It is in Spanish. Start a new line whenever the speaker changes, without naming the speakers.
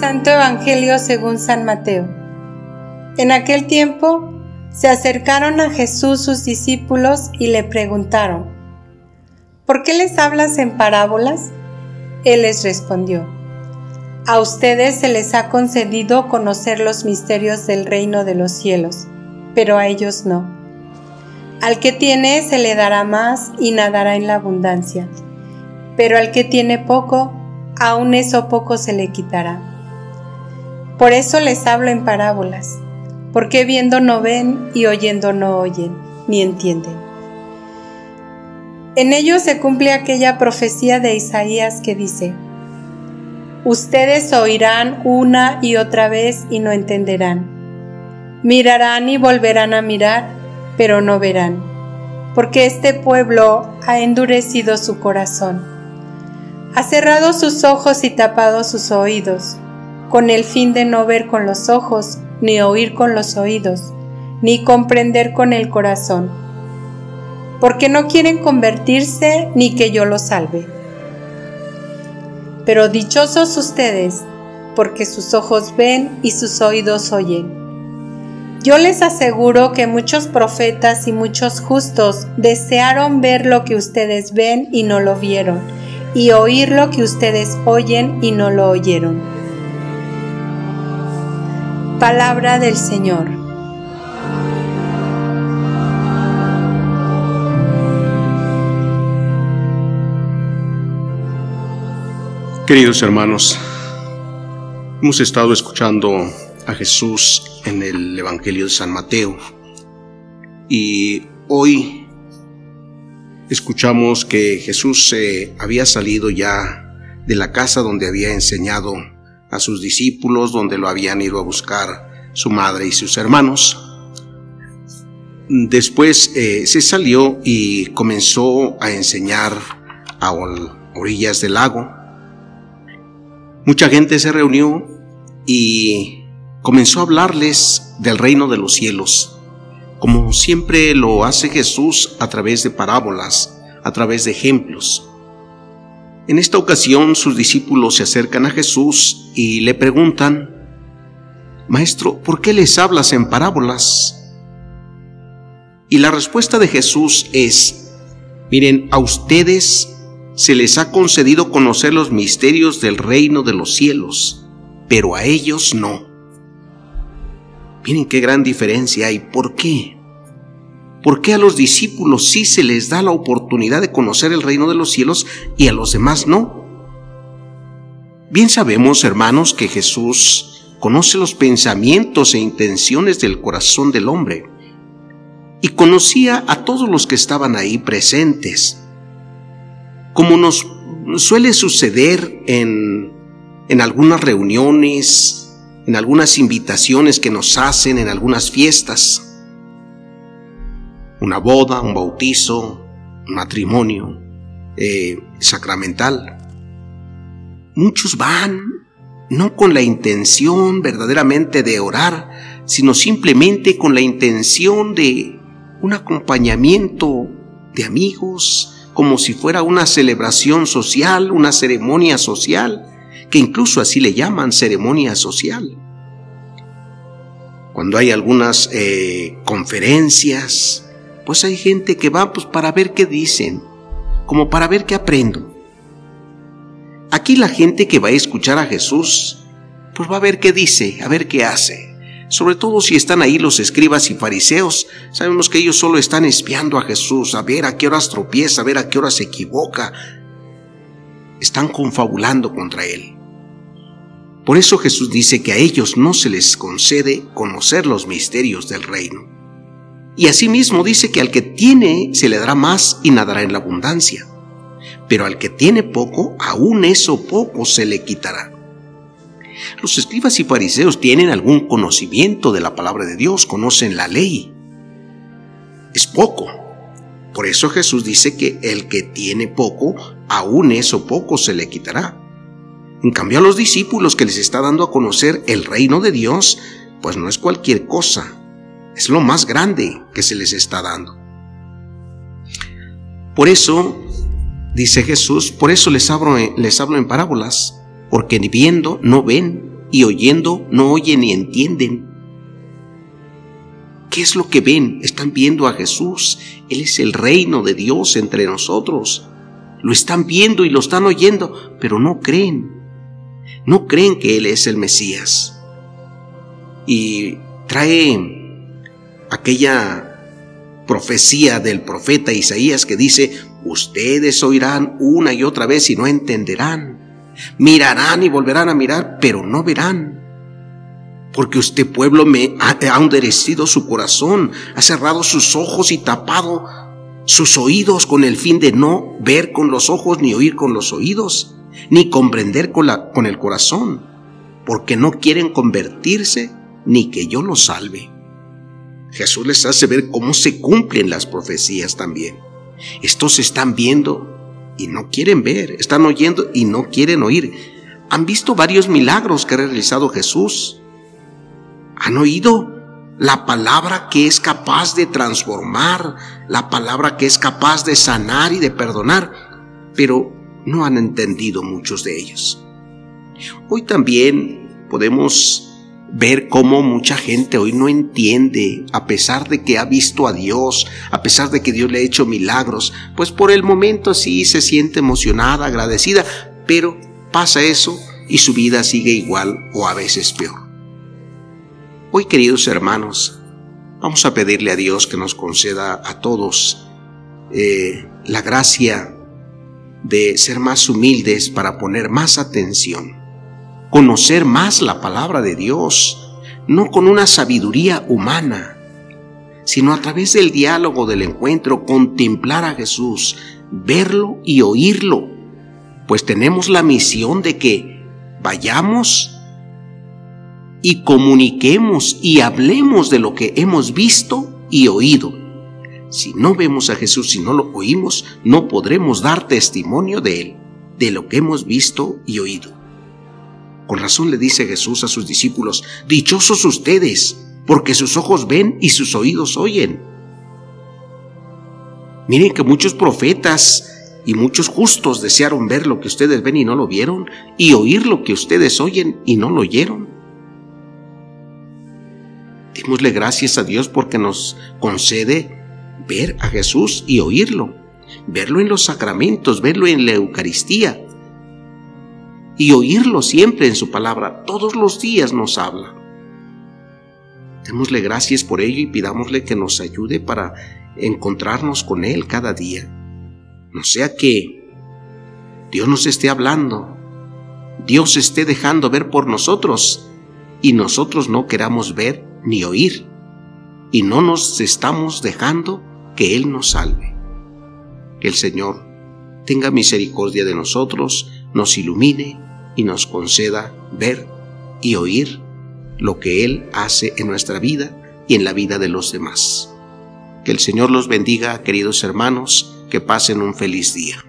Santo Evangelio según San Mateo. En aquel tiempo se acercaron a Jesús sus discípulos y le preguntaron, ¿por qué les hablas en parábolas? Él les respondió, a ustedes se les ha concedido conocer los misterios del reino de los cielos, pero a ellos no. Al que tiene se le dará más y nadará en la abundancia, pero al que tiene poco, aún eso poco se le quitará. Por eso les hablo en parábolas, porque viendo no ven y oyendo no oyen, ni entienden. En ello se cumple aquella profecía de Isaías que dice, Ustedes oirán una y otra vez y no entenderán. Mirarán y volverán a mirar, pero no verán, porque este pueblo ha endurecido su corazón ha cerrado sus ojos y tapado sus oídos, con el fin de no ver con los ojos, ni oír con los oídos, ni comprender con el corazón, porque no quieren convertirse ni que yo los salve. Pero dichosos ustedes, porque sus ojos ven y sus oídos oyen. Yo les aseguro que muchos profetas y muchos justos desearon ver lo que ustedes ven y no lo vieron y oír lo que ustedes oyen y no lo oyeron. Palabra del Señor.
Queridos hermanos, hemos estado escuchando a Jesús en el Evangelio de San Mateo y hoy escuchamos que Jesús había salido ya de la casa donde había enseñado a sus discípulos, donde lo habían ido a buscar su madre y sus hermanos. Después eh, se salió y comenzó a enseñar a orillas del lago. Mucha gente se reunió y comenzó a hablarles del reino de los cielos como siempre lo hace Jesús a través de parábolas, a través de ejemplos. En esta ocasión sus discípulos se acercan a Jesús y le preguntan, Maestro, ¿por qué les hablas en parábolas? Y la respuesta de Jesús es, miren, a ustedes se les ha concedido conocer los misterios del reino de los cielos, pero a ellos no. Miren qué gran diferencia hay. ¿Por qué? ¿Por qué a los discípulos sí se les da la oportunidad de conocer el reino de los cielos y a los demás no? Bien sabemos, hermanos, que Jesús conoce los pensamientos e intenciones del corazón del hombre y conocía a todos los que estaban ahí presentes. Como nos suele suceder en, en algunas reuniones, en algunas invitaciones que nos hacen en algunas fiestas. Una boda, un bautizo, un matrimonio eh, sacramental. Muchos van no con la intención verdaderamente de orar, sino simplemente con la intención de un acompañamiento de amigos, como si fuera una celebración social, una ceremonia social que incluso así le llaman ceremonia social. Cuando hay algunas eh, conferencias, pues hay gente que va pues, para ver qué dicen, como para ver qué aprendo. Aquí la gente que va a escuchar a Jesús, pues va a ver qué dice, a ver qué hace. Sobre todo si están ahí los escribas y fariseos, sabemos que ellos solo están espiando a Jesús, a ver a qué horas tropieza, a ver a qué horas se equivoca. Están confabulando contra él. Por eso Jesús dice que a ellos no se les concede conocer los misterios del reino. Y asimismo dice que al que tiene se le dará más y nadará en la abundancia. Pero al que tiene poco, aún eso poco se le quitará. Los escribas y fariseos tienen algún conocimiento de la palabra de Dios, conocen la ley. Es poco. Por eso Jesús dice que el que tiene poco, aún eso poco se le quitará. En cambio a los discípulos que les está dando a conocer el reino de Dios, pues no es cualquier cosa, es lo más grande que se les está dando. Por eso, dice Jesús, por eso les hablo, les en parábolas, porque viendo no ven y oyendo no oyen ni entienden. ¿Qué es lo que ven? Están viendo a Jesús. Él es el reino de Dios entre nosotros. Lo están viendo y lo están oyendo, pero no creen. No creen que Él es el Mesías. Y trae aquella profecía del profeta Isaías que dice, ustedes oirán una y otra vez y no entenderán. Mirarán y volverán a mirar, pero no verán. Porque usted pueblo me ha, ha su corazón, ha cerrado sus ojos y tapado sus oídos con el fin de no ver con los ojos ni oír con los oídos, ni comprender con, la, con el corazón, porque no quieren convertirse ni que yo los salve. Jesús les hace ver cómo se cumplen las profecías también. Estos están viendo y no quieren ver, están oyendo y no quieren oír. Han visto varios milagros que ha realizado Jesús. Han oído la palabra que es capaz de transformar, la palabra que es capaz de sanar y de perdonar, pero no han entendido muchos de ellos. Hoy también podemos ver cómo mucha gente hoy no entiende, a pesar de que ha visto a Dios, a pesar de que Dios le ha hecho milagros, pues por el momento sí se siente emocionada, agradecida, pero pasa eso y su vida sigue igual o a veces peor. Hoy, queridos hermanos, vamos a pedirle a Dios que nos conceda a todos eh, la gracia de ser más humildes para poner más atención conocer más la palabra de Dios, no con una sabiduría humana, sino a través del diálogo, del encuentro, contemplar a Jesús, verlo y oírlo, pues tenemos la misión de que vayamos y comuniquemos y hablemos de lo que hemos visto y oído. Si no vemos a Jesús, si no lo oímos, no podremos dar testimonio de Él, de lo que hemos visto y oído. Con razón le dice Jesús a sus discípulos, Dichosos ustedes, porque sus ojos ven y sus oídos oyen. Miren que muchos profetas y muchos justos desearon ver lo que ustedes ven y no lo vieron, y oír lo que ustedes oyen y no lo oyeron. Démosle gracias a Dios porque nos concede ver a Jesús y oírlo, verlo en los sacramentos, verlo en la Eucaristía, y oírlo siempre en su palabra. Todos los días nos habla. Démosle gracias por ello y pidámosle que nos ayude para encontrarnos con Él cada día. No sea que Dios nos esté hablando, Dios esté dejando ver por nosotros y nosotros no queramos ver ni oír y no nos estamos dejando que Él nos salve. Que el Señor tenga misericordia de nosotros, nos ilumine y nos conceda ver y oír lo que Él hace en nuestra vida y en la vida de los demás. Que el Señor los bendiga, queridos hermanos, que pasen un feliz día.